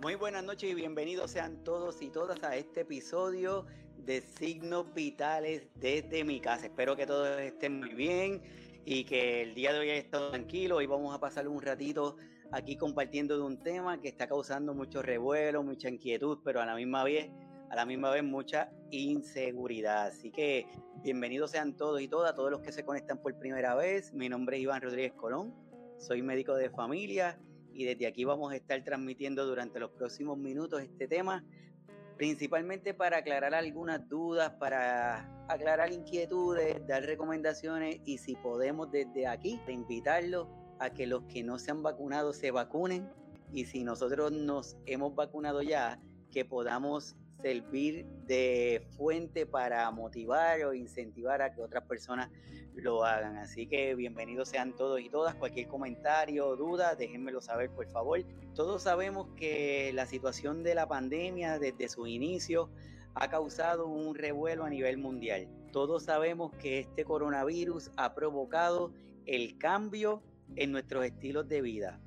Muy buenas noches y bienvenidos sean todos y todas a este episodio de Signos Vitales desde mi casa. Espero que todos estén muy bien y que el día de hoy estado tranquilo. Hoy vamos a pasar un ratito aquí compartiendo de un tema que está causando mucho revuelo, mucha inquietud, pero a la misma vez, a la misma vez mucha inseguridad. Así que bienvenidos sean todos y todas, todos los que se conectan por primera vez. Mi nombre es Iván Rodríguez Colón, soy médico de familia y desde aquí vamos a estar transmitiendo durante los próximos minutos este tema, principalmente para aclarar algunas dudas, para aclarar inquietudes, dar recomendaciones y si podemos desde aquí invitarlos a que los que no se han vacunado se vacunen. Y si nosotros nos hemos vacunado ya, que podamos servir de fuente para motivar o incentivar a que otras personas lo hagan. Así que bienvenidos sean todos y todas. Cualquier comentario o duda, déjenmelo saber por favor. Todos sabemos que la situación de la pandemia desde su inicio ha causado un revuelo a nivel mundial. Todos sabemos que este coronavirus ha provocado el cambio en nuestros estilos de vida.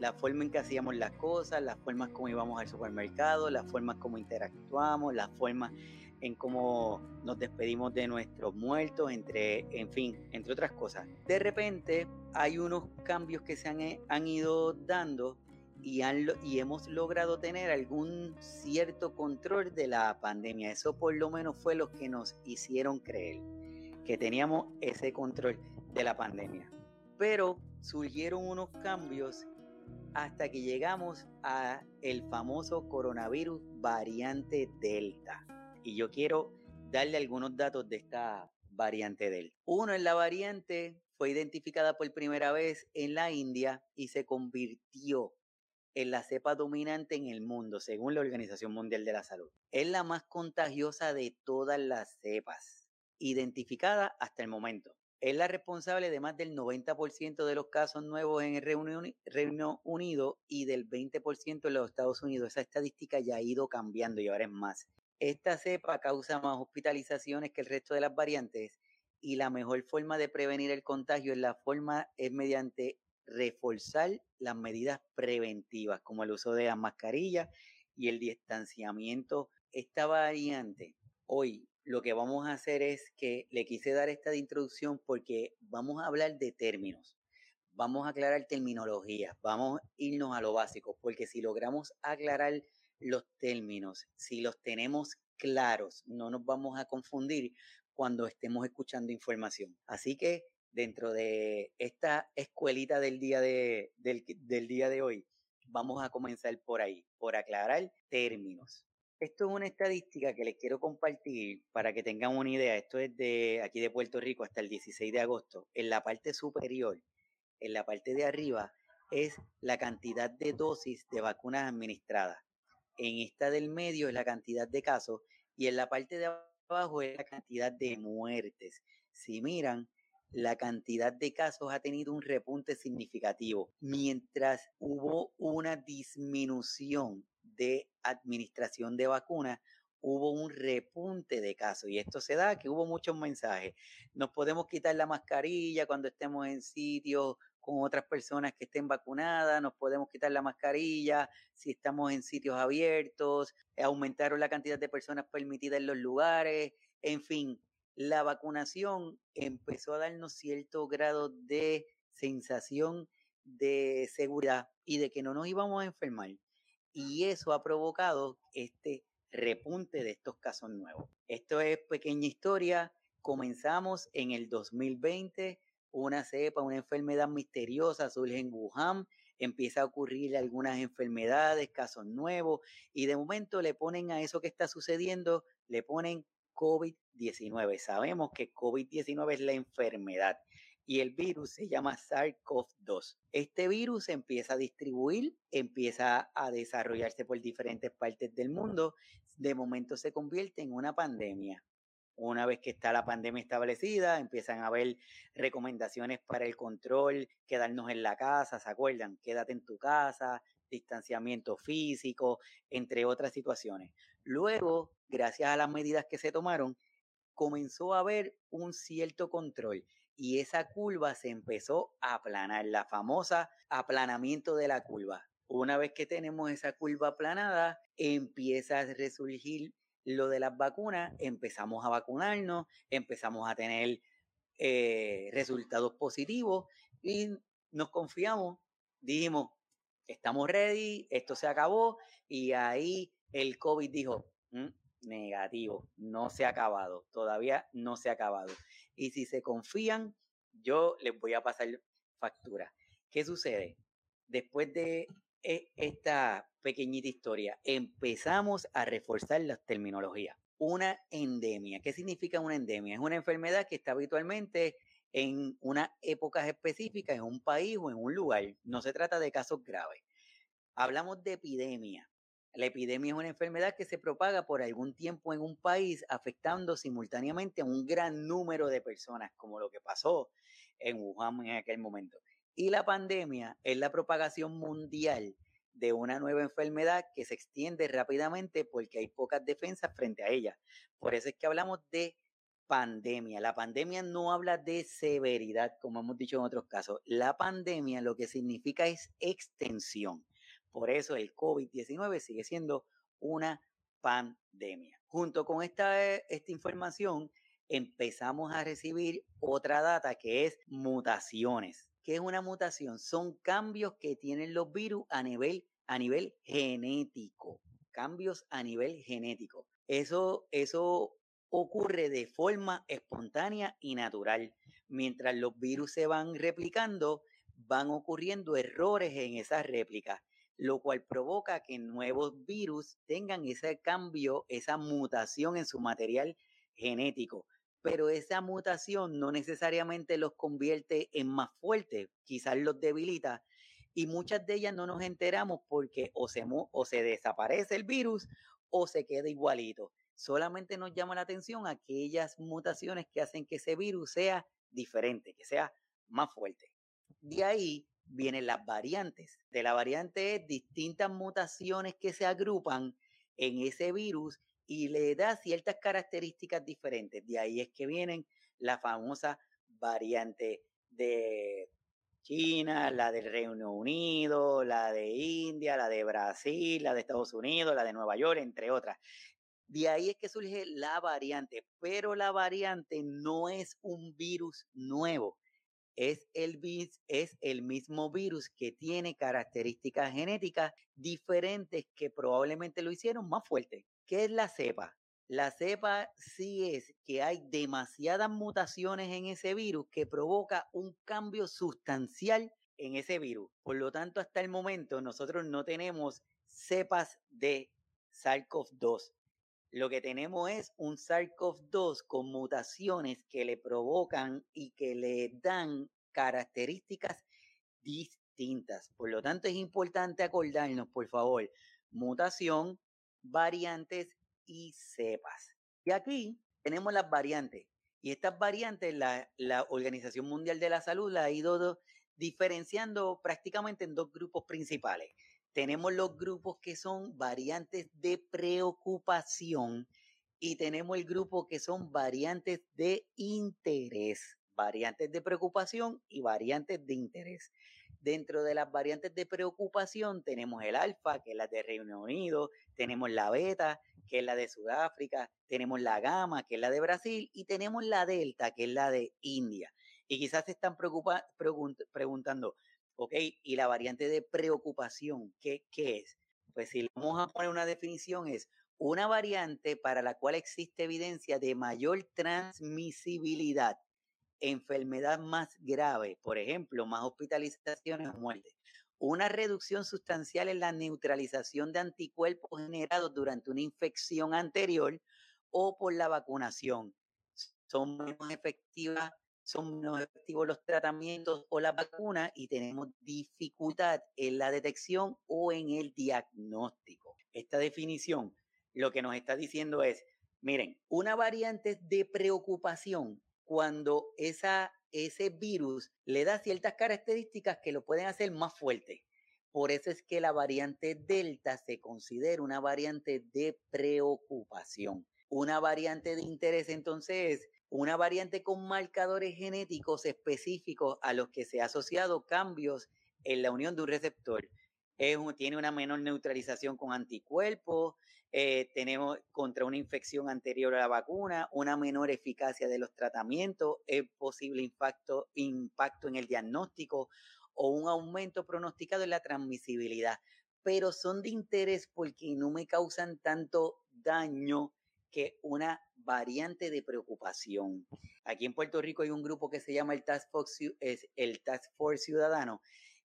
La forma en que hacíamos las cosas, las formas como íbamos al supermercado, las formas como interactuamos, las formas en cómo nos despedimos de nuestros muertos, entre, en fin, entre otras cosas. De repente hay unos cambios que se han, han ido dando y, han, y hemos logrado tener algún cierto control de la pandemia. Eso por lo menos fue lo que nos hicieron creer, que teníamos ese control de la pandemia. Pero surgieron unos cambios hasta que llegamos a el famoso coronavirus variante Delta. Y yo quiero darle algunos datos de esta variante Delta. Uno en la variante fue identificada por primera vez en la India y se convirtió en la cepa dominante en el mundo, según la Organización Mundial de la Salud. Es la más contagiosa de todas las cepas, identificada hasta el momento es la responsable de más del 90% de los casos nuevos en el Reino Unido y del 20% en los Estados Unidos. Esa estadística ya ha ido cambiando y ahora es más. Esta cepa causa más hospitalizaciones que el resto de las variantes y la mejor forma de prevenir el contagio es la forma es mediante reforzar las medidas preventivas como el uso de las mascarillas y el distanciamiento. Esta variante hoy lo que vamos a hacer es que le quise dar esta de introducción porque vamos a hablar de términos, vamos a aclarar terminología, vamos a irnos a lo básico, porque si logramos aclarar los términos, si los tenemos claros, no nos vamos a confundir cuando estemos escuchando información. Así que dentro de esta escuelita del día de, del día de hoy, vamos a comenzar por ahí, por aclarar términos. Esto es una estadística que les quiero compartir para que tengan una idea. Esto es de aquí de Puerto Rico hasta el 16 de agosto. En la parte superior, en la parte de arriba, es la cantidad de dosis de vacunas administradas. En esta del medio es la cantidad de casos y en la parte de abajo es la cantidad de muertes. Si miran, la cantidad de casos ha tenido un repunte significativo, mientras hubo una disminución de administración de vacunas, hubo un repunte de casos y esto se da que hubo muchos mensajes. Nos podemos quitar la mascarilla cuando estemos en sitios con otras personas que estén vacunadas, nos podemos quitar la mascarilla si estamos en sitios abiertos, aumentaron la cantidad de personas permitidas en los lugares, en fin, la vacunación empezó a darnos cierto grado de sensación de seguridad y de que no nos íbamos a enfermar y eso ha provocado este repunte de estos casos nuevos. Esto es pequeña historia. Comenzamos en el 2020, una cepa, una enfermedad misteriosa surge en Wuhan, empieza a ocurrir algunas enfermedades, casos nuevos, y de momento le ponen a eso que está sucediendo, le ponen COVID-19. Sabemos que COVID-19 es la enfermedad y el virus se llama SARS-CoV-2. Este virus empieza a distribuir, empieza a desarrollarse por diferentes partes del mundo, de momento se convierte en una pandemia. Una vez que está la pandemia establecida, empiezan a haber recomendaciones para el control, quedarnos en la casa, ¿se acuerdan? Quédate en tu casa, distanciamiento físico, entre otras situaciones. Luego, gracias a las medidas que se tomaron, comenzó a haber un cierto control y esa curva se empezó a aplanar, la famosa aplanamiento de la curva. Una vez que tenemos esa curva aplanada, empieza a resurgir lo de las vacunas, empezamos a vacunarnos, empezamos a tener eh, resultados positivos y nos confiamos, dijimos, estamos ready, esto se acabó y ahí el COVID dijo, mm, negativo, no se ha acabado, todavía no se ha acabado. Y si se confían, yo les voy a pasar factura. ¿Qué sucede? Después de e, esta pequeñita historia, empezamos a reforzar las terminologías. Una endemia. ¿Qué significa una endemia? Es una enfermedad que está habitualmente en unas épocas específicas, en un país o en un lugar. No se trata de casos graves. Hablamos de epidemia. La epidemia es una enfermedad que se propaga por algún tiempo en un país, afectando simultáneamente a un gran número de personas, como lo que pasó en Wuhan en aquel momento. Y la pandemia es la propagación mundial de una nueva enfermedad que se extiende rápidamente porque hay pocas defensas frente a ella. Por eso es que hablamos de pandemia. La pandemia no habla de severidad, como hemos dicho en otros casos. La pandemia lo que significa es extensión. Por eso el COVID-19 sigue siendo una pandemia. Junto con esta, esta información, empezamos a recibir otra data que es mutaciones. ¿Qué es una mutación? Son cambios que tienen los virus a nivel, a nivel genético. Cambios a nivel genético. Eso, eso ocurre de forma espontánea y natural. Mientras los virus se van replicando, van ocurriendo errores en esas réplicas, lo cual provoca que nuevos virus tengan ese cambio, esa mutación en su material genético. Pero esa mutación no necesariamente los convierte en más fuertes, quizás los debilita. Y muchas de ellas no nos enteramos porque o se, o se desaparece el virus o se queda igualito solamente nos llama la atención aquellas mutaciones que hacen que ese virus sea diferente, que sea más fuerte. De ahí vienen las variantes. De la variante es distintas mutaciones que se agrupan en ese virus y le da ciertas características diferentes. De ahí es que vienen la famosa variante de China, la del Reino Unido, la de India, la de Brasil, la de Estados Unidos, la de Nueva York, entre otras. De ahí es que surge la variante, pero la variante no es un virus nuevo, es el, mismo virus que tiene características genéticas diferentes que probablemente lo hicieron más fuerte. ¿Qué es la cepa? La cepa sí es que hay demasiadas mutaciones en ese virus que provoca un cambio sustancial en ese virus. Por lo tanto, hasta el momento nosotros no tenemos cepas de SARS-CoV-2 lo que tenemos es un SARS-CoV-2 con mutaciones que le provocan y que le dan características distintas. Por lo tanto, es importante acordarnos, por favor, mutación, variantes y cepas. Y aquí tenemos las variantes. Y estas variantes, la, la Organización Mundial de la Salud la ha ido diferenciando prácticamente en dos grupos principales tenemos los grupos que son variantes de preocupación y tenemos el grupo que son variantes de interés, variantes de preocupación y variantes de interés. Dentro de las variantes de preocupación tenemos el alfa, que es la de Reino Unido, tenemos la beta, que es la de Sudáfrica, tenemos la gamma, que es la de Brasil, y tenemos la delta, que es la de India. Y quizás se están preguntando, ¿ok? Y la variante de preocupación, ¿qué, ¿qué es? Pues si vamos a poner una definición es una variante para la cual existe evidencia de mayor transmisibilidad, enfermedad más grave, por ejemplo, más hospitalizaciones o muertes, una reducción sustancial en la neutralización de anticuerpos generados durante una infección anterior o por la vacunación. Son menos efectivas son menos efectivos los tratamientos o la vacuna y tenemos dificultad en la detección o en el diagnóstico. Esta definición lo que nos está diciendo es, miren, una variante de preocupación cuando esa, ese virus le da ciertas características que lo pueden hacer más fuerte. Por eso es que la variante Delta se considera una variante de preocupación. Una variante de interés entonces es una variante con marcadores genéticos específicos a los que se ha asociado cambios en la unión de un receptor. tiene una menor neutralización con anticuerpos, eh, tenemos contra una infección anterior a la vacuna, una menor eficacia de los tratamientos, es posible impacto, impacto en el diagnóstico o un aumento pronosticado en la transmisibilidad, pero son de interés porque no me causan tanto daño que una variante de preocupación. Aquí en Puerto Rico hay un grupo que se llama el Task Force, el Task Force Ciudadano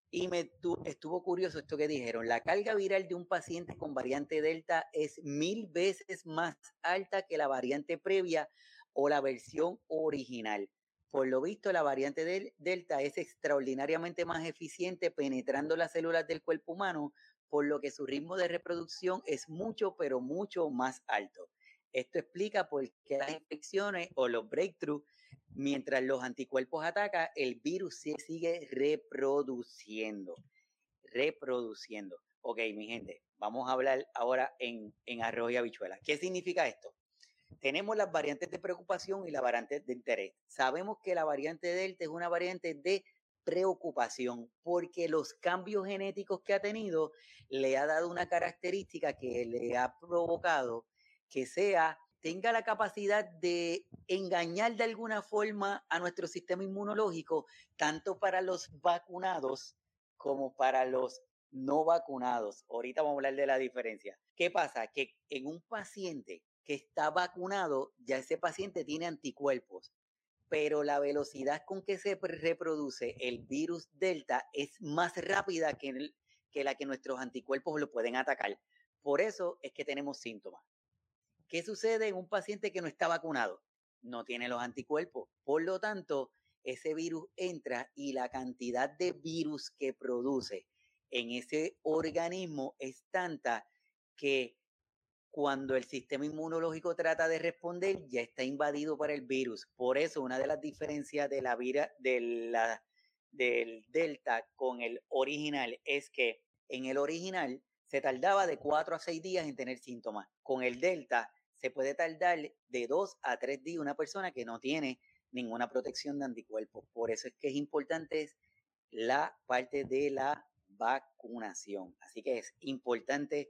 y me estuvo curioso esto que dijeron. La carga viral de un paciente con variante Delta es mil veces más alta que la variante previa o la versión original. Por lo visto, la variante del Delta es extraordinariamente más eficiente penetrando las células del cuerpo humano, por lo que su ritmo de reproducción es mucho, pero mucho más alto. Esto explica por qué las infecciones o los breakthroughs Mientras los anticuerpos atacan, el virus sigue reproduciendo. Reproduciendo. Ok, mi gente, vamos a hablar ahora en, en arroz y habichuelas. ¿Qué significa esto? Tenemos las variantes de preocupación y las variantes de interés. Sabemos que la variante Delta es una variante de preocupación porque los cambios genéticos que ha tenido le ha dado una característica que le ha provocado que sea tenga la capacidad de engañar de alguna forma a nuestro sistema inmunológico, tanto para los vacunados como para los no vacunados. Ahorita vamos a hablar de la diferencia. ¿Qué pasa? Que en un paciente que está vacunado, ya ese paciente tiene anticuerpos, pero la velocidad con que se reproduce el virus Delta es más rápida que, que la que nuestros anticuerpos lo pueden atacar. Por eso es que tenemos síntomas. ¿Qué sucede en un paciente que no está vacunado? No tiene los anticuerpos. Por lo tanto, ese virus entra y la cantidad de virus que produce en ese organismo es tanta que cuando el sistema inmunológico trata de responder, ya está invadido por el virus. Por eso, una de las diferencias de la vira, del Delta con el original es que en el original se tardaba de 4 a 6 días en tener síntomas. Con el Delta se puede tardar de dos a tres días una persona que no tiene ninguna protección de anticuerpos. Por eso es que es importante la parte de la vacunación. Así que es importante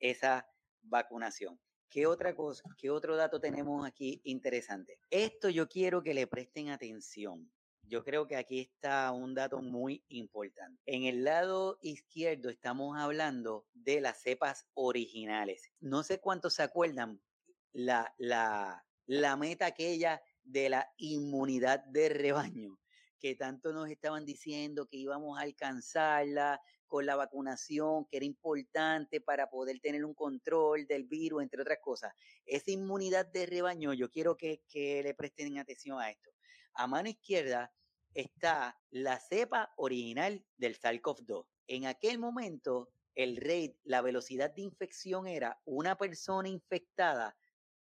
esa vacunación. ¿Qué otra cosa, qué otro dato tenemos aquí interesante? Esto yo quiero que le presten atención. Yo creo que aquí está un dato muy importante. En el lado izquierdo estamos hablando de las cepas originales. No sé cuántos se acuerdan, la, la, la meta aquella de la inmunidad de rebaño, que tanto nos estaban diciendo que íbamos a alcanzarla con la vacunación, que era importante para poder tener un control del virus, entre otras cosas. Esa inmunidad de rebaño, yo quiero que, que le presten atención a esto. A mano izquierda está la cepa original del SARS-CoV-2. En aquel momento, el rate, la velocidad de infección era una persona infectada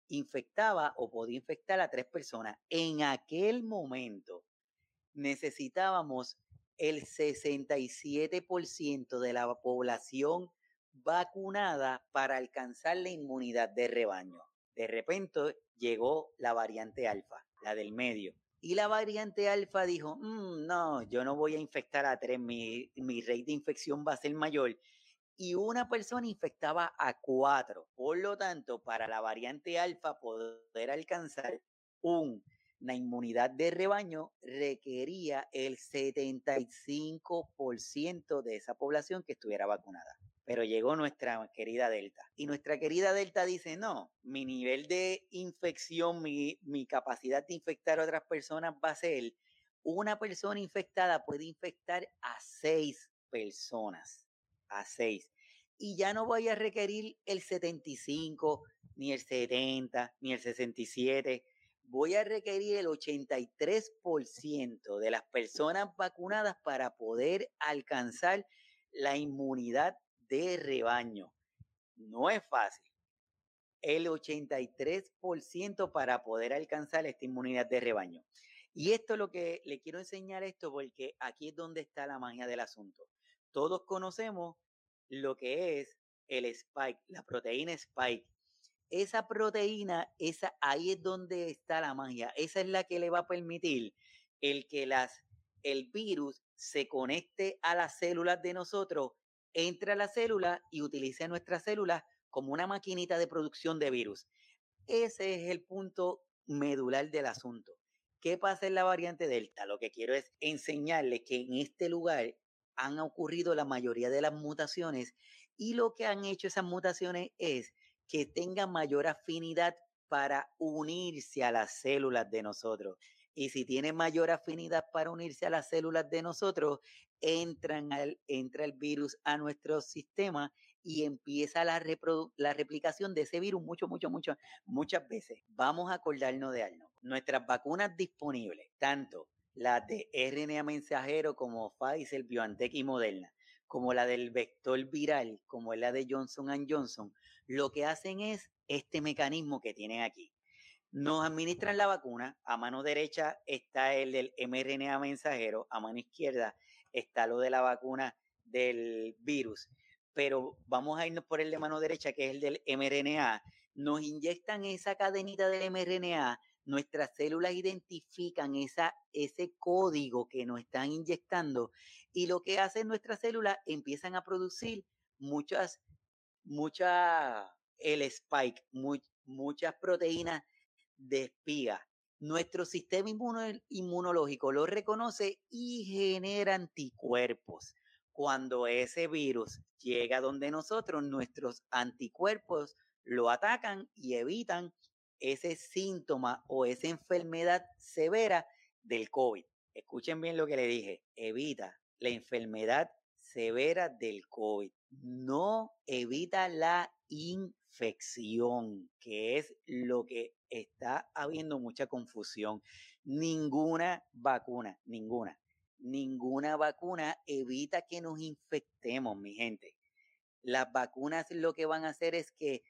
infectaba o podía infectar a tres personas. En aquel momento necesitábamos el 67% de la población vacunada para alcanzar la inmunidad de rebaño. De repente llegó la variante alfa, la del medio. Y la variante alfa dijo, mm, no, yo no voy a infectar a tres, mi, mi rate de infección va a ser mayor y una persona infectaba a cuatro. Por lo tanto, para la variante alfa poder alcanzar una inmunidad de rebaño requería el 75% de esa población que estuviera vacunada. Pero llegó nuestra querida Delta. Y nuestra querida Delta dice, no, mi nivel de infección, mi, mi capacidad de infectar a otras personas va a ser, una persona infectada puede infectar a seis personas a 6. Y ya no voy a requerir el 75, ni el 70, ni el 67. Voy a requerir el 83% de las personas vacunadas para poder alcanzar la inmunidad de rebaño. No es fácil. El 83% para poder alcanzar esta inmunidad de rebaño. Y esto es lo que le quiero enseñar esto porque aquí es donde está la magia del asunto. Todos conocemos lo que es el spike, la proteína spike. Esa proteína, esa, ahí es donde está la magia. Esa es la que le va a permitir el que las, el virus se conecte a las células de nosotros entre a la célula y utilice nuestras células como una maquinita de producción de virus. Ese es el punto medular del asunto. ¿Qué pasa en la variante Delta? Lo que quiero es enseñarles que en este lugar han ocurrido la mayoría de las mutaciones y lo que han hecho esas mutaciones es que tengan mayor afinidad para unirse a las células de nosotros. Y si tiene mayor afinidad para unirse a las células de nosotros, entran al, entra el virus a nuestro sistema y empieza la, la replicación de ese virus mucho, mucho, mucho, muchas veces. Vamos a acordarnos de algo. Nuestras vacunas disponibles, tanto las de RNA mensajero como Pfizer, BioNTech y Moderna, como la del vector viral, como es la de Johnson Johnson, lo que hacen es este mecanismo que tienen aquí. Nos administran la vacuna, a mano derecha está el del mRNA mensajero, a mano izquierda está lo de la vacuna del virus, pero vamos a irnos por el de mano derecha, que es el del mRNA. Nos inyectan esa cadenita del mRNA, nuestras células identifican ese código que nos están inyectando y lo que hacen nuestras células empiezan a producir muchas, muchas, el spike, muchas proteínas de espiga. Nuestro sistema inmunológico lo reconoce y genera anticuerpos. Cuando ese virus llega donde nosotros, nuestros anticuerpos lo atacan y evitan ese síntoma o esa enfermedad severa del COVID. Escuchen bien lo que le dije, evita la enfermedad severa del COVID. No evita la infección, que es lo que está habiendo mucha confusión. Ninguna vacuna, ninguna, ninguna vacuna evita que nos infectemos, mi gente. Las vacunas lo que van a hacer es que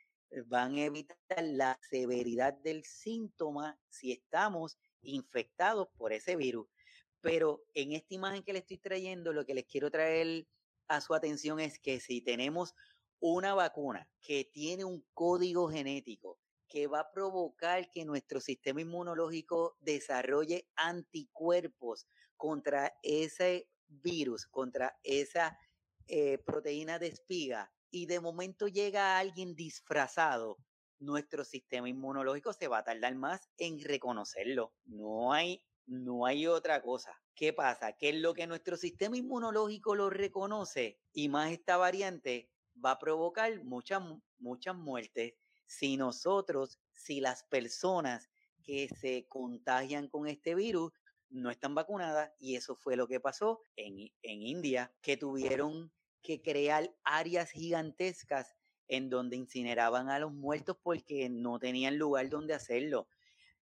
van a evitar la severidad del síntoma si estamos infectados por ese virus. Pero en esta imagen que le estoy trayendo, lo que les quiero traer a su atención es que si tenemos una vacuna que tiene un código genético que va a provocar que nuestro sistema inmunológico desarrolle anticuerpos contra ese virus, contra esa eh, proteína de espiga, y de momento llega alguien disfrazado, nuestro sistema inmunológico se va a tardar más en reconocerlo. No hay, no hay otra cosa. ¿Qué pasa? Que lo que nuestro sistema inmunológico lo reconoce y más esta variante va a provocar muchas, muchas muertes si nosotros, si las personas que se contagian con este virus no están vacunadas y eso fue lo que pasó en, en India, que tuvieron que crear áreas gigantescas en donde incineraban a los muertos porque no tenían lugar donde hacerlo.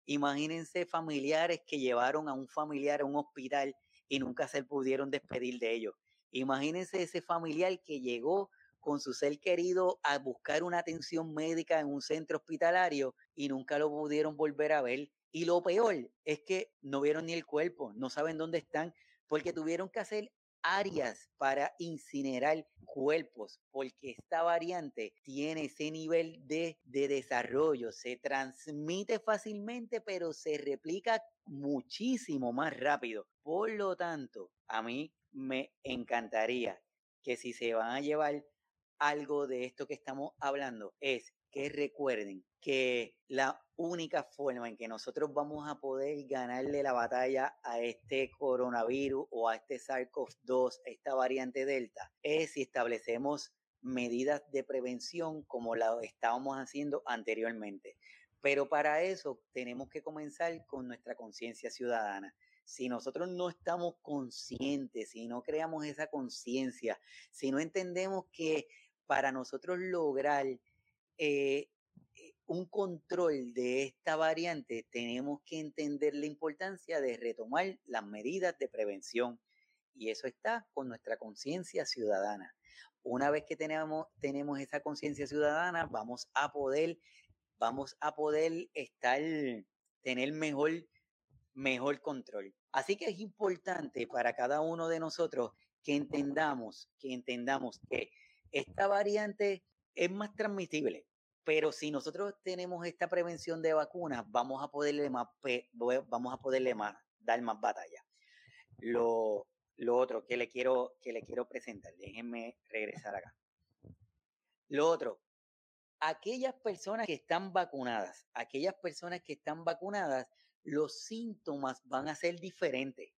Imagínense familiares que llevaron a un familiar a un hospital y nunca se pudieron despedir de ellos. Imagínense ese familiar que llegó con su ser querido a buscar una atención médica en un centro hospitalario y nunca lo pudieron volver a ver. Y lo peor es que no vieron ni el cuerpo, no saben dónde están, porque tuvieron que hacer áreas para incinerar cuerpos, porque esta variante tiene ese nivel de, de, desarrollo, se transmite fácilmente, pero se replica muchísimo más rápido. Por lo tanto, a mí me encantaría que si se van a llevar algo de esto que estamos hablando, es que recuerden que la única forma en que nosotros vamos a poder ganarle la batalla a este coronavirus o a este SARS-CoV-2, esta variante Delta, es si establecemos medidas de prevención como la estábamos haciendo anteriormente. Pero para eso tenemos que comenzar con nuestra conciencia ciudadana. Si nosotros no estamos conscientes, si no creamos esa conciencia, si no entendemos que para nosotros lograr eh, un control de esta variante, tenemos que entender la importancia de retomar las medidas de prevención. Y eso está con nuestra conciencia ciudadana. Una vez que tenemos, tenemos esa conciencia ciudadana, vamos a poder, vamos a poder estar, tener mejor, mejor control. Así que es importante para cada uno de nosotros que entendamos, que entendamos que esta variante es más transmisible. Pero si nosotros tenemos esta prevención de vacunas, vamos a poderle, más, vamos a poderle más, dar más batalla. Lo, lo otro que le quiero, que le quiero presentar, déjenme regresar acá. Lo otro, aquellas personas que están vacunadas, aquellas personas que están vacunadas, los síntomas van a ser diferentes.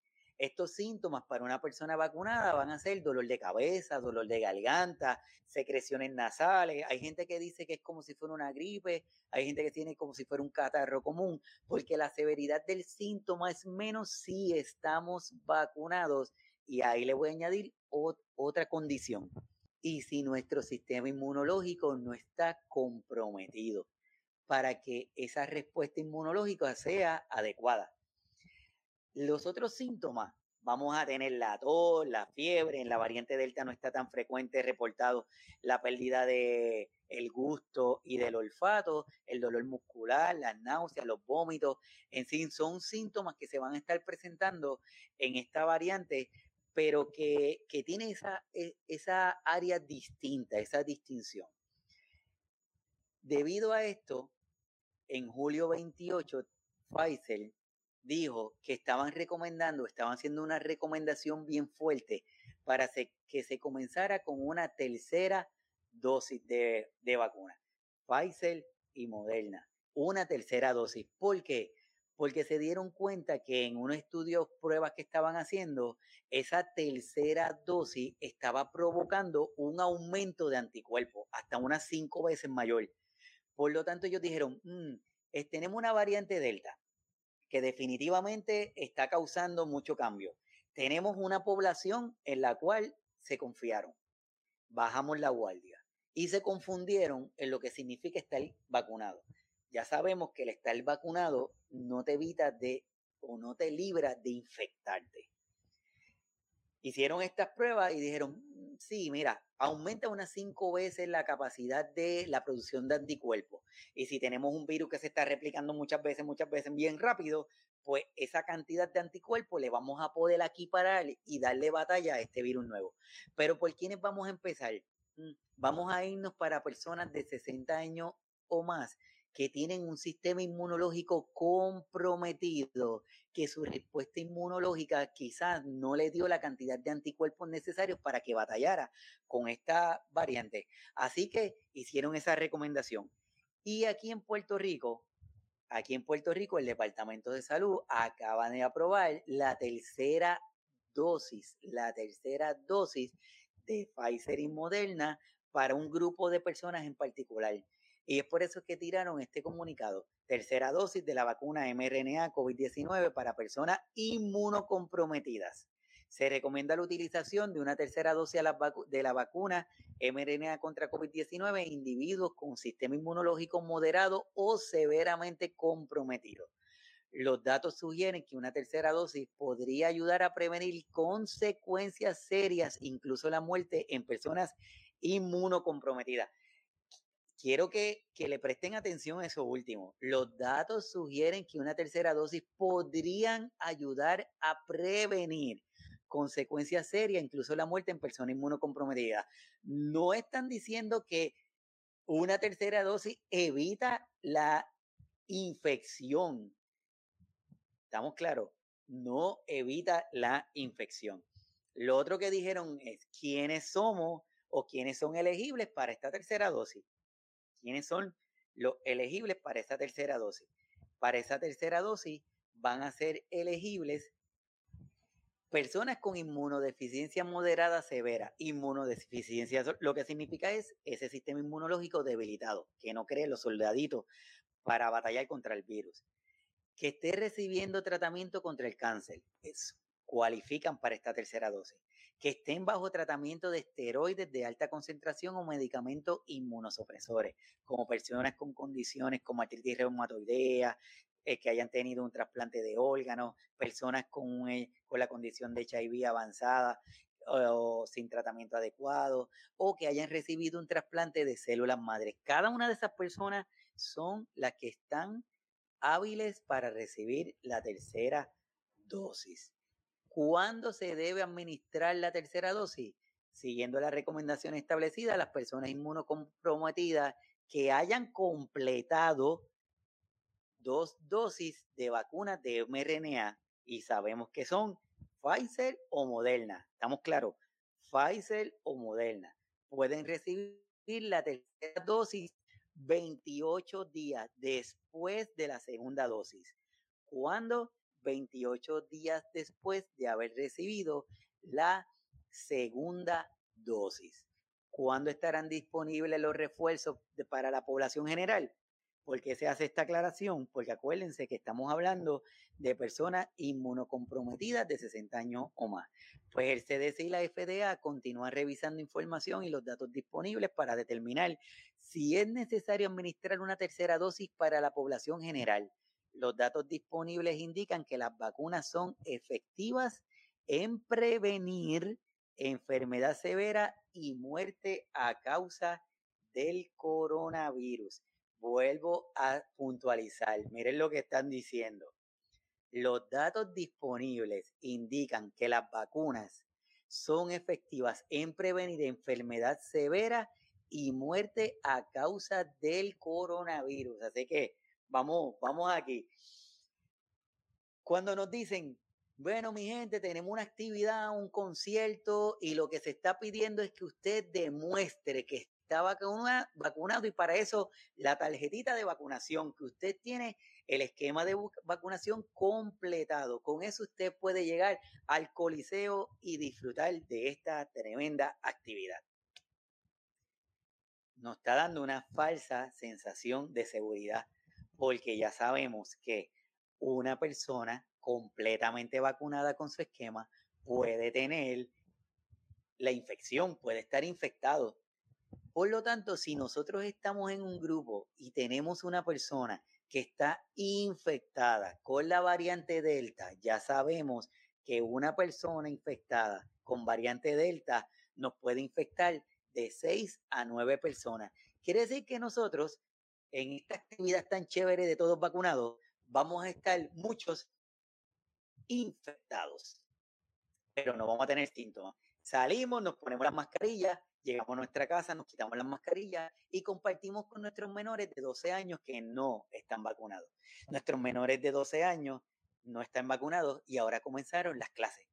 Estos síntomas para una persona vacunada van a ser dolor de cabeza, dolor de garganta, secreciones nasales. Hay gente que dice que es como si fuera una gripe, hay gente que tiene como si fuera un catarro común, porque la severidad del síntoma es menos si estamos vacunados. Y ahí le voy a añadir otra condición. Y si nuestro sistema inmunológico no está comprometido para que esa respuesta inmunológica sea adecuada. Los otros síntomas, vamos a tener la tos, la fiebre, en la variante Delta no está tan frecuente reportado la pérdida de el gusto y del olfato, el dolor muscular, las náuseas, los vómitos, en fin, son síntomas que se van a estar presentando en esta variante, pero que, que tiene esa, e, esa área distinta, esa distinción. Debido a esto, en julio 28, Pfizer dijo que estaban recomendando, estaban haciendo una recomendación bien fuerte para que se comenzara con una tercera dosis de, de vacuna. Pfizer y Moderna. Una tercera dosis. ¿Por qué? Porque se dieron cuenta que en unos estudios, pruebas que estaban haciendo, esa tercera dosis estaba provocando un aumento de anticuerpos, hasta unas cinco veces mayor. Por lo tanto, ellos dijeron, mm, tenemos una variante Delta, que definitivamente está causando mucho cambio. Tenemos una población en la cual se confiaron, bajamos la guardia y se confundieron en lo que significa estar vacunado. Ya sabemos que el estar vacunado no te evita de o no te libra de infectarte. Hicieron estas pruebas y dijeron, sí, mira, aumenta unas cinco veces la capacidad de la producción de anticuerpos. Y si tenemos un virus que se está replicando muchas veces, muchas veces bien rápido, pues esa cantidad de anticuerpos le vamos a poder equiparar y darle batalla a este virus nuevo. Pero ¿por quiénes vamos a empezar? Mm, vamos a irnos para personas de 60 años o más que tienen un sistema inmunológico comprometido, que su respuesta inmunológica quizás no le dio la cantidad de anticuerpos necesarios para que batallara con esta variante. Así que hicieron esa recomendación. Y aquí en Puerto Rico, aquí en Puerto Rico, el Departamento de Salud acaba de aprobar la tercera dosis, la tercera dosis de Pfizer y Moderna para un grupo de personas en particular. Y es por eso que tiraron este comunicado. Tercera dosis de la vacuna mRNA COVID-19 para personas inmunocomprometidas. Se recomienda la utilización de una tercera dosis de la vacuna mRNA contra COVID-19 en individuos con sistema inmunológico moderado o severamente comprometido. Los datos sugieren que una tercera dosis podría ayudar a prevenir consecuencias serias, incluso la muerte en personas inmunocomprometidas quiero que, le presten atención a eso último. Los datos sugieren que una tercera dosis podrían ayudar a prevenir consecuencias serias, incluso la muerte en personas inmunocomprometidas. No están diciendo que una tercera dosis evita la infección. ¿Estamos claros? No evita la infección. Lo otro que dijeron es quiénes somos o quiénes son elegibles para esta tercera dosis quiénes son los elegibles para esa tercera dosis. Para esa tercera dosis van a ser elegibles personas con inmunodeficiencia moderada severa. Inmunodeficiencia, lo que significa es ese sistema inmunológico debilitado, que no cree los soldaditos para batallar contra el virus. Que esté recibiendo tratamiento contra el cáncer. Eso, cualifican para esta tercera dosis que estén bajo tratamiento de esteroides de alta concentración o medicamentos inmunosupresores, como personas con condiciones como artritis reumatoidea, eh, que hayan tenido un trasplante de órganos, personas con, eh, con la condición de HIV avanzada o, sin tratamiento adecuado, o que hayan recibido un trasplante de células madres. Cada una de esas personas son las que están hábiles para recibir la tercera dosis. ¿Cuándo se debe administrar la tercera dosis? Siguiendo la recomendación establecida, las personas inmunocomprometidas que hayan completado dos dosis de vacunas de mRNA y sabemos que son Pfizer o Moderna. ¿Estamos claros? Pfizer o Moderna. Pueden recibir la tercera dosis 28 días después de la segunda dosis. ¿Cuándo? 28 días después de haber recibido la segunda dosis. ¿Cuándo estarán disponibles los refuerzos para la población general? ¿Por qué se hace esta aclaración? Porque acuérdense que estamos hablando de personas inmunocomprometidas de 60 años o más. Pues el CDC y la FDA continúan revisando información y los datos disponibles para determinar si es necesario administrar una tercera dosis para la población general. Los datos disponibles indican que las vacunas son efectivas en prevenir enfermedad severa y muerte a causa del coronavirus. Vuelvo a puntualizar, miren lo que están diciendo. Los datos disponibles indican que las vacunas son efectivas en prevenir enfermedad severa y muerte a causa del coronavirus. Así que vamos, vamos aquí. Cuando nos dicen, bueno, mi gente, tenemos una actividad, un concierto y lo que se está pidiendo es que usted demuestre que está vacunado y para eso la tarjetita de vacunación, que usted tiene el esquema de vacunación completado. Con eso usted puede llegar al coliseo y disfrutar de esta tremenda actividad. Nos está dando una falsa sensación de seguridad porque ya sabemos que una persona completamente vacunada con su esquema puede tener la infección, puede estar infectado. Por lo tanto, si nosotros estamos en un grupo y tenemos una persona que está infectada con la variante Delta, ya sabemos que una persona infectada con variante Delta nos puede infectar de 6 a 9 personas. Quiere decir que nosotros, en esta actividad tan chévere de todos vacunados, vamos a estar muchos infectados, pero no vamos a tener síntomas. Salimos, nos ponemos las mascarillas, llegamos a nuestra casa, nos quitamos las mascarillas y compartimos con nuestros menores de 12 años que no están vacunados. Nuestros menores de 12 años no están vacunados y ahora comenzaron las clases.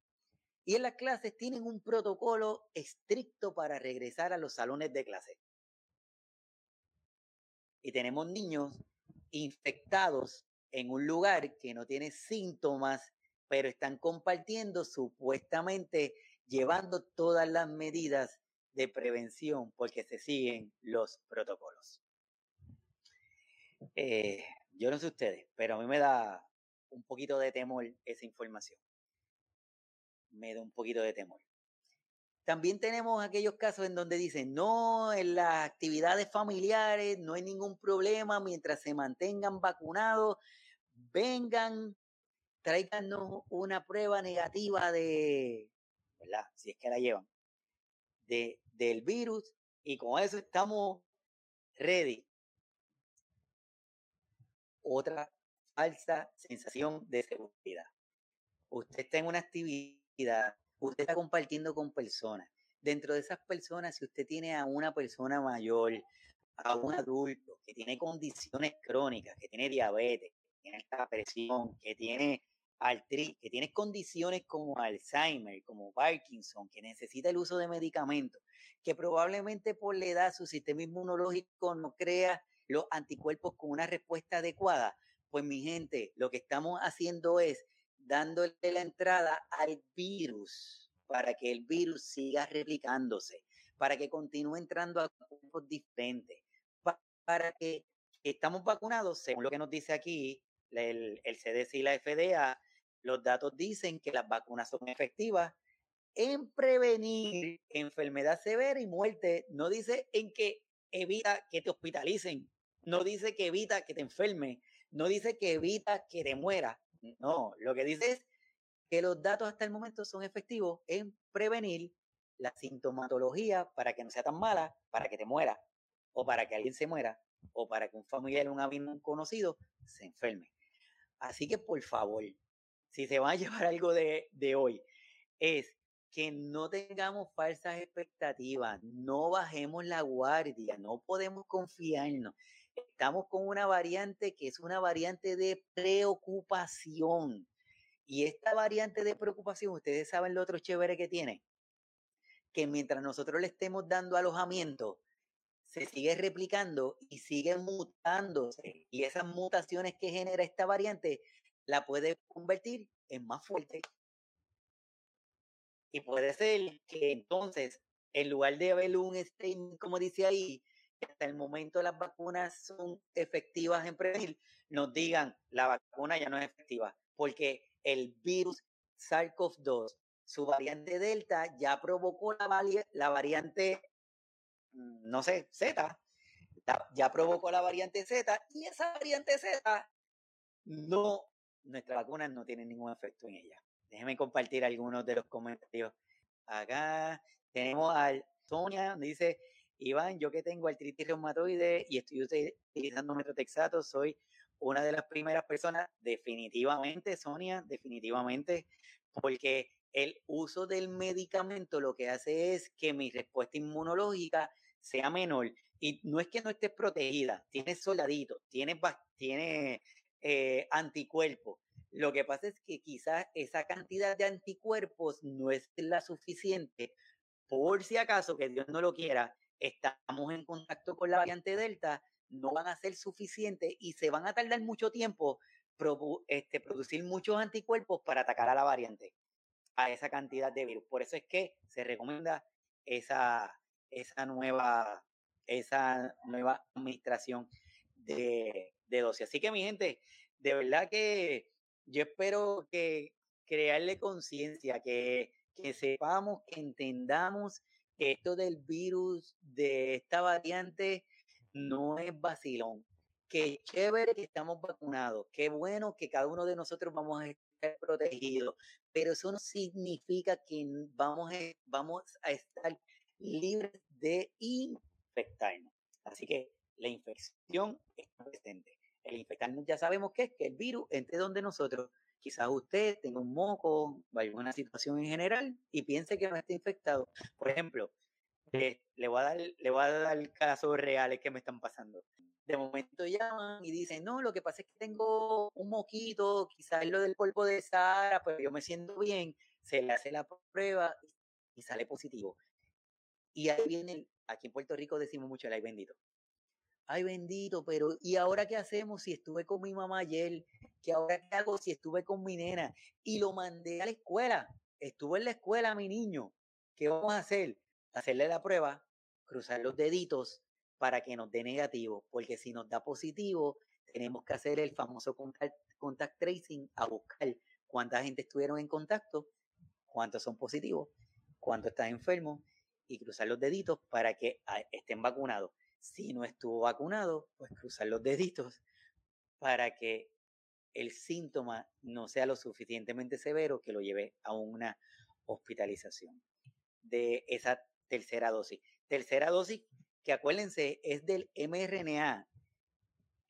Y en las clases tienen un protocolo estricto para regresar a los salones de clase. Y tenemos niños infectados en un lugar que no tiene síntomas pero están compartiendo supuestamente llevando todas las medidas de prevención porque se siguen los protocolos. Eh, yo no sé ustedes, pero a mí me da un poquito de temor esa información. Me da un poquito de temor. También tenemos aquellos casos en donde dicen, no, en las actividades familiares no hay ningún problema mientras se mantengan vacunados, vengan tráiganos una prueba negativa de. Si es que la llevan, de, del virus y con eso estamos ready. Otra falsa sensación de seguridad. Usted está en una actividad, usted está compartiendo con personas. Dentro de esas personas, si usted tiene a una persona mayor, a un adulto que tiene condiciones crónicas, que tiene diabetes, que tiene alta presión, que tiene artritis, que tiene condiciones como Alzheimer, como Parkinson, que necesita el uso de medicamentos, que probablemente por la edad su sistema inmunológico no crea los anticuerpos con una respuesta adecuada, pues mi gente, lo que estamos haciendo es dándole la entrada al virus para que el virus siga replicándose, para que continúe entrando a cuerpos diferentes, para que estamos vacunados, según lo que nos dice aquí el, el CDC y la FDA, los datos dicen que las vacunas son efectivas en prevenir enfermedad severa y muerte. No dice en que evita que te hospitalicen, no dice que evita que te enfermes, no dice que evita que te muera. No, lo que dice es que los datos hasta el momento son efectivos en prevenir la sintomatología para que no sea tan mala, para que te muera, o para que alguien se muera, o para que un familiar un amigo conocido se enferme. Así que por favor, si se va a llevar algo de, de hoy, es que no tengamos falsas expectativas, no bajemos la guardia, no podemos confiarnos. Estamos con una variante que es una variante de preocupación. Y esta variante de preocupación, ustedes saben lo otro chévere que tiene, que mientras nosotros le estemos dando alojamiento, se sigue replicando y sigue mutándose. Y esas mutaciones que genera esta variante la puede convertir en más fuerte. Y puede ser que entonces, en lugar de haber un statement, como dice ahí, hasta el momento las vacunas son efectivas en prevenir, nos digan la vacuna ya no es efectiva, porque el virus SARS-CoV-2, su variante Delta, ya provocó la, variante, mm, no sé, Z, ya provocó la variante Z, y esa variante Z no, nuestra vacuna no tiene ningún efecto en ella. Déjenme compartir algunos de los comentarios. Acá tenemos a Sonia, dice, Iván, yo que tengo artritis reumatoide y estoy utilizando metotrexato, soy una de las primeras personas, definitivamente, Sonia, definitivamente, porque el uso del medicamento lo que hace es que mi respuesta inmunológica sea menor. Y no es que no estés protegida, tienes soldaditos, tienes, tiene, eh, anticuerpos. Lo que pasa es que quizás esa cantidad de anticuerpos no es la suficiente. Por si acaso, que Dios no lo quiera, estamos en contacto con la variante Delta, no van a ser suficientes y se van a tardar mucho tiempo este, producir muchos anticuerpos para atacar a la variante, a esa cantidad de virus. Por eso es que se recomienda esa, esa, nueva, esa nueva administración de, de dosis. Así que mi gente, de verdad que yo espero que crearle conciencia, que, que sepamos, que entendamos esto del virus, de esta variante, no es vacilón. Qué chévere que estamos vacunados, qué bueno que cada uno de nosotros vamos a estar protegidos, pero eso no significa que vamos a, vamos a estar libres de infectarnos. Así que la infección está presente. El infectarnos ya sabemos que es que el virus entre donde nosotros. Quizás usted tenga un moco, vaya una situación en general y piense que no está infectado. Por ejemplo, le, voy a dar, le voy a dar casos reales que me están pasando. De momento llaman y dicen, no, lo que pasa es que tengo un moquito, quizás lo del polvo de Sara, pero yo me siento bien. Se le hace la prueba y sale positivo. Y ahí viene, aquí en Puerto Rico decimos mucho el ay bendito. Ay bendito, pero ¿y ahora qué hacemos si estuve con mi mamá ayer? ¿Qué ahora qué hago si estuve con mi nena? Y lo mandé a la escuela. Estuvo en la escuela mi niño. ¿Qué vamos a hacer? hacerle la prueba, cruzar los deditos para que nos dé negativo, porque si nos da positivo, tenemos que hacer el famoso contact, tracing a buscar cuánta gente estuvieron en contacto, cuántos son positivos, cuántos están enfermos y cruzar los deditos para que ah, estén vacunados. Si no estuvo vacunado, pues cruzar los deditos para que el síntoma no sea lo suficientemente severo que lo lleve a una hospitalización. De esa tercera dosis. Tercera dosis que acuérdense es del mRNA.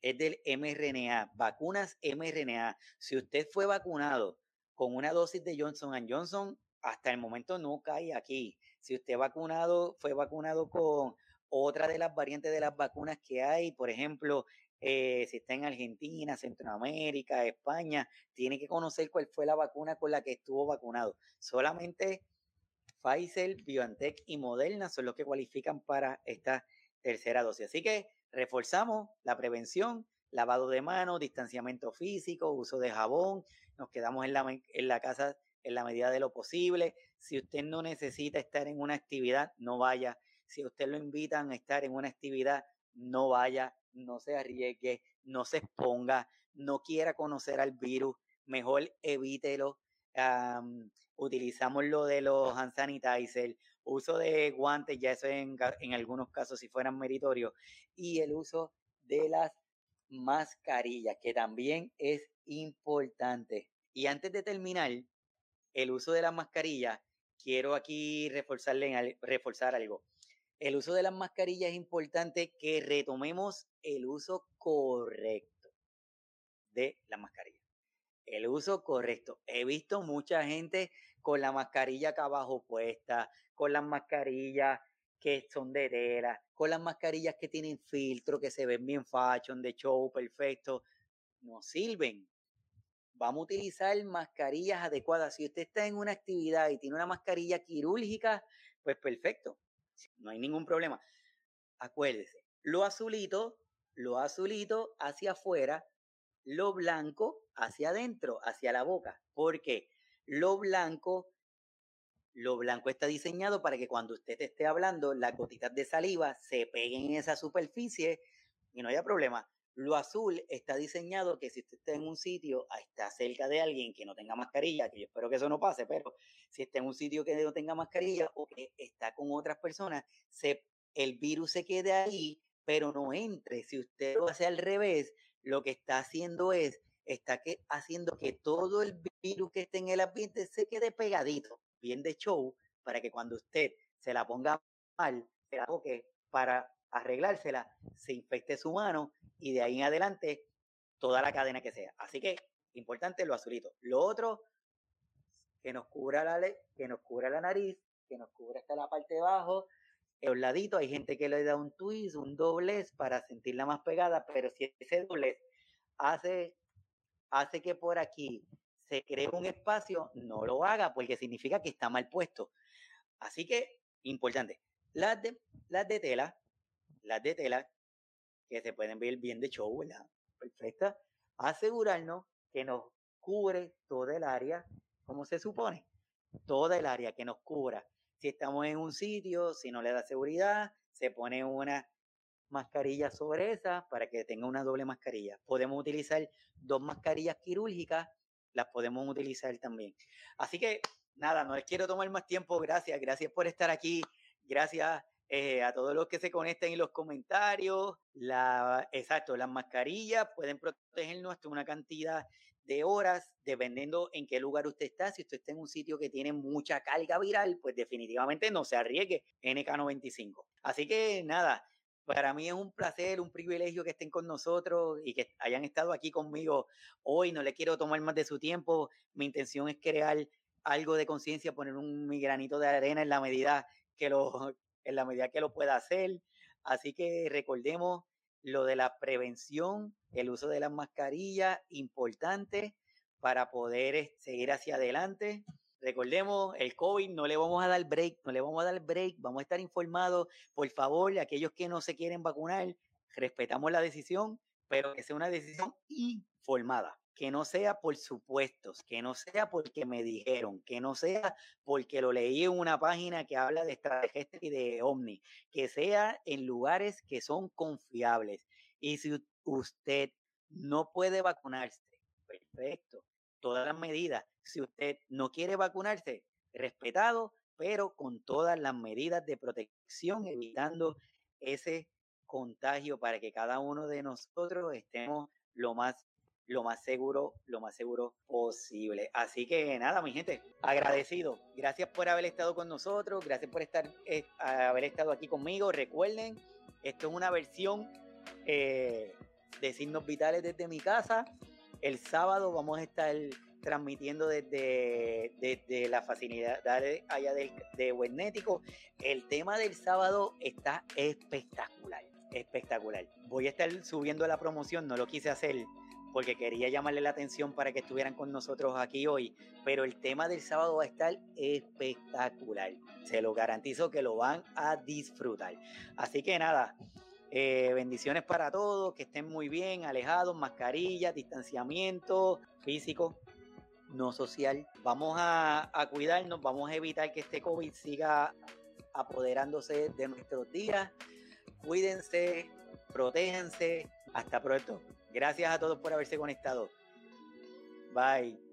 Es del mRNA, vacunas mRNA. Si usted fue vacunado con una dosis de Johnson Johnson, hasta el momento no cae aquí. Si usted vacunado, fue vacunado con otra de las variantes de las vacunas que hay, por ejemplo, eh, si está en Argentina, Centroamérica, España, tiene que conocer cuál fue la vacuna con la que estuvo vacunado. Solamente Pfizer, BioNTech y Moderna son los que cualifican para esta tercera dosis. Así que reforzamos la prevención, lavado de manos, distanciamiento físico, uso de jabón, nos quedamos en la, en la casa en la medida de lo posible. Si usted no necesita estar en una actividad, no vaya. Si usted lo invitan a estar en una actividad, no vaya, no se arriesgue, no se exponga, no quiera conocer al virus, mejor evítelo utilizamos lo de los hand sanitizer, uso de guantes, ya eso en, en algunos casos si fueran meritorios, y el uso de las mascarillas, que también es importante. Y antes de terminar, el uso de las mascarillas, quiero aquí reforzarle, reforzar algo. El uso de las mascarillas es importante que retomemos el uso correcto de la mascarilla el uso correcto. He visto mucha gente con la mascarilla acá abajo puesta, con las mascarillas que son de tela, con las mascarillas que tienen filtro, que se ven bien fashion, de show, perfecto. No sirven. vamos a utilizar mascarillas adecuadas. Si usted está en una actividad y tiene una mascarilla quirúrgica, pues perfecto, no hay ningún problema. Acuérdese, lo azulito, lo azulito hacia afuera, lo blanco hacia adentro, hacia la boca. ¿Por qué? Lo blanco, lo blanco está diseñado para que cuando usted esté hablando, las gotitas de saliva se peguen en esa superficie y no haya problema. Lo azul está diseñado que si usted está en un sitio, ah, está cerca de alguien que no tenga mascarilla, que yo espero que eso no pase, pero si está en un sitio que no tenga mascarilla o que está con otras personas, se, el virus se quede ahí, pero no entre. Si usted lo hace al revés, lo que está haciendo es, está que, haciendo que todo el virus que esté en el ambiente se quede pegadito, bien de show, para que cuando usted se la ponga mal, se la toque para arreglársela, se infecte su mano y de ahí en adelante toda la cadena que sea. Así que, importante lo azulito. Lo otro, que nos cubra la, que nos cubra la nariz, que nos cubra hasta la parte de abajo, los laditos, hay gente que le da un twist, un doblez para sentirla más pegada, pero si ese doblez hace, hace que por aquí se cree un espacio, no lo haga porque significa que está mal puesto. Así que, importante, las de, las de tela, las de tela, que se pueden ver bien de show. Perfecta. Asegurarnos que nos cubre toda el área, como se supone, toda el área que nos cubra si estamos en un sitio, si no le da seguridad, se pone una mascarilla sobre esa para que tenga una doble mascarilla. Podemos utilizar dos mascarillas quirúrgicas, las podemos utilizar también. Así que nada, no les quiero tomar más tiempo. Gracias, gracias por estar aquí. Gracias eh, a todos los que se conecten en los comentarios. La, exacto, las mascarillas pueden protegernos hasta una cantidad de horas, dependiendo en qué lugar usted está. Si usted está en un sitio que tiene mucha carga viral, pues definitivamente no se arriesgue NK95. Así que nada, para mí es un placer, un privilegio que estén con nosotros y que hayan estado aquí conmigo hoy. No le quiero tomar más de su tiempo. Mi intención es crear algo de conciencia, poner un mi granito de arena en la medida que lo, en la medida que lo pueda hacer. Así que recordemos lo de la prevención, el uso de las mascarillas, importante para poder eh, seguir hacia adelante. Recordemos, el COVID no le vamos a dar break, no le vamos a dar break, vamos a estar informados. Por favor, aquellos que no se quieren vacunar, respetamos la decisión, pero que sea una decisión informada que no sea por supuestos, que no sea porque me dijeron, que no sea porque lo leí en una página que habla de estrategia y de Omni, que sea en lugares que son confiables. Y si usted no puede vacunarse, perfecto, todas las medidas. Si usted no quiere vacunarse, respetado, pero con todas las medidas de protección, evitando ese contagio para que cada uno de nosotros estemos lo más lo más seguro, lo más seguro posible. Así que nada, mi gente, agradecido. Gracias por haber estado con nosotros, gracias por estar, eh, haber estado aquí conmigo. Recuerden, esto es una versión eh, de signos vitales desde mi casa. El sábado vamos a estar transmitiendo desde, desde la facilidad allá de, de Webnético. El tema del sábado está espectacular, espectacular. Voy a estar subiendo la promoción, no lo quise hacer porque quería llamarle la atención para que estuvieran con nosotros aquí hoy, pero el tema del sábado va a estar espectacular. Se lo garantizo que lo van a disfrutar. Así que nada, eh, bendiciones para todos, que estén muy bien, alejados, mascarillas, distanciamiento físico, no social. Vamos a, a cuidarnos, vamos a evitar que este COVID siga apoderándose de nuestros días. Cuídense, protéjanse. Hasta pronto. Gracias a todos por haberse conectado. Bye.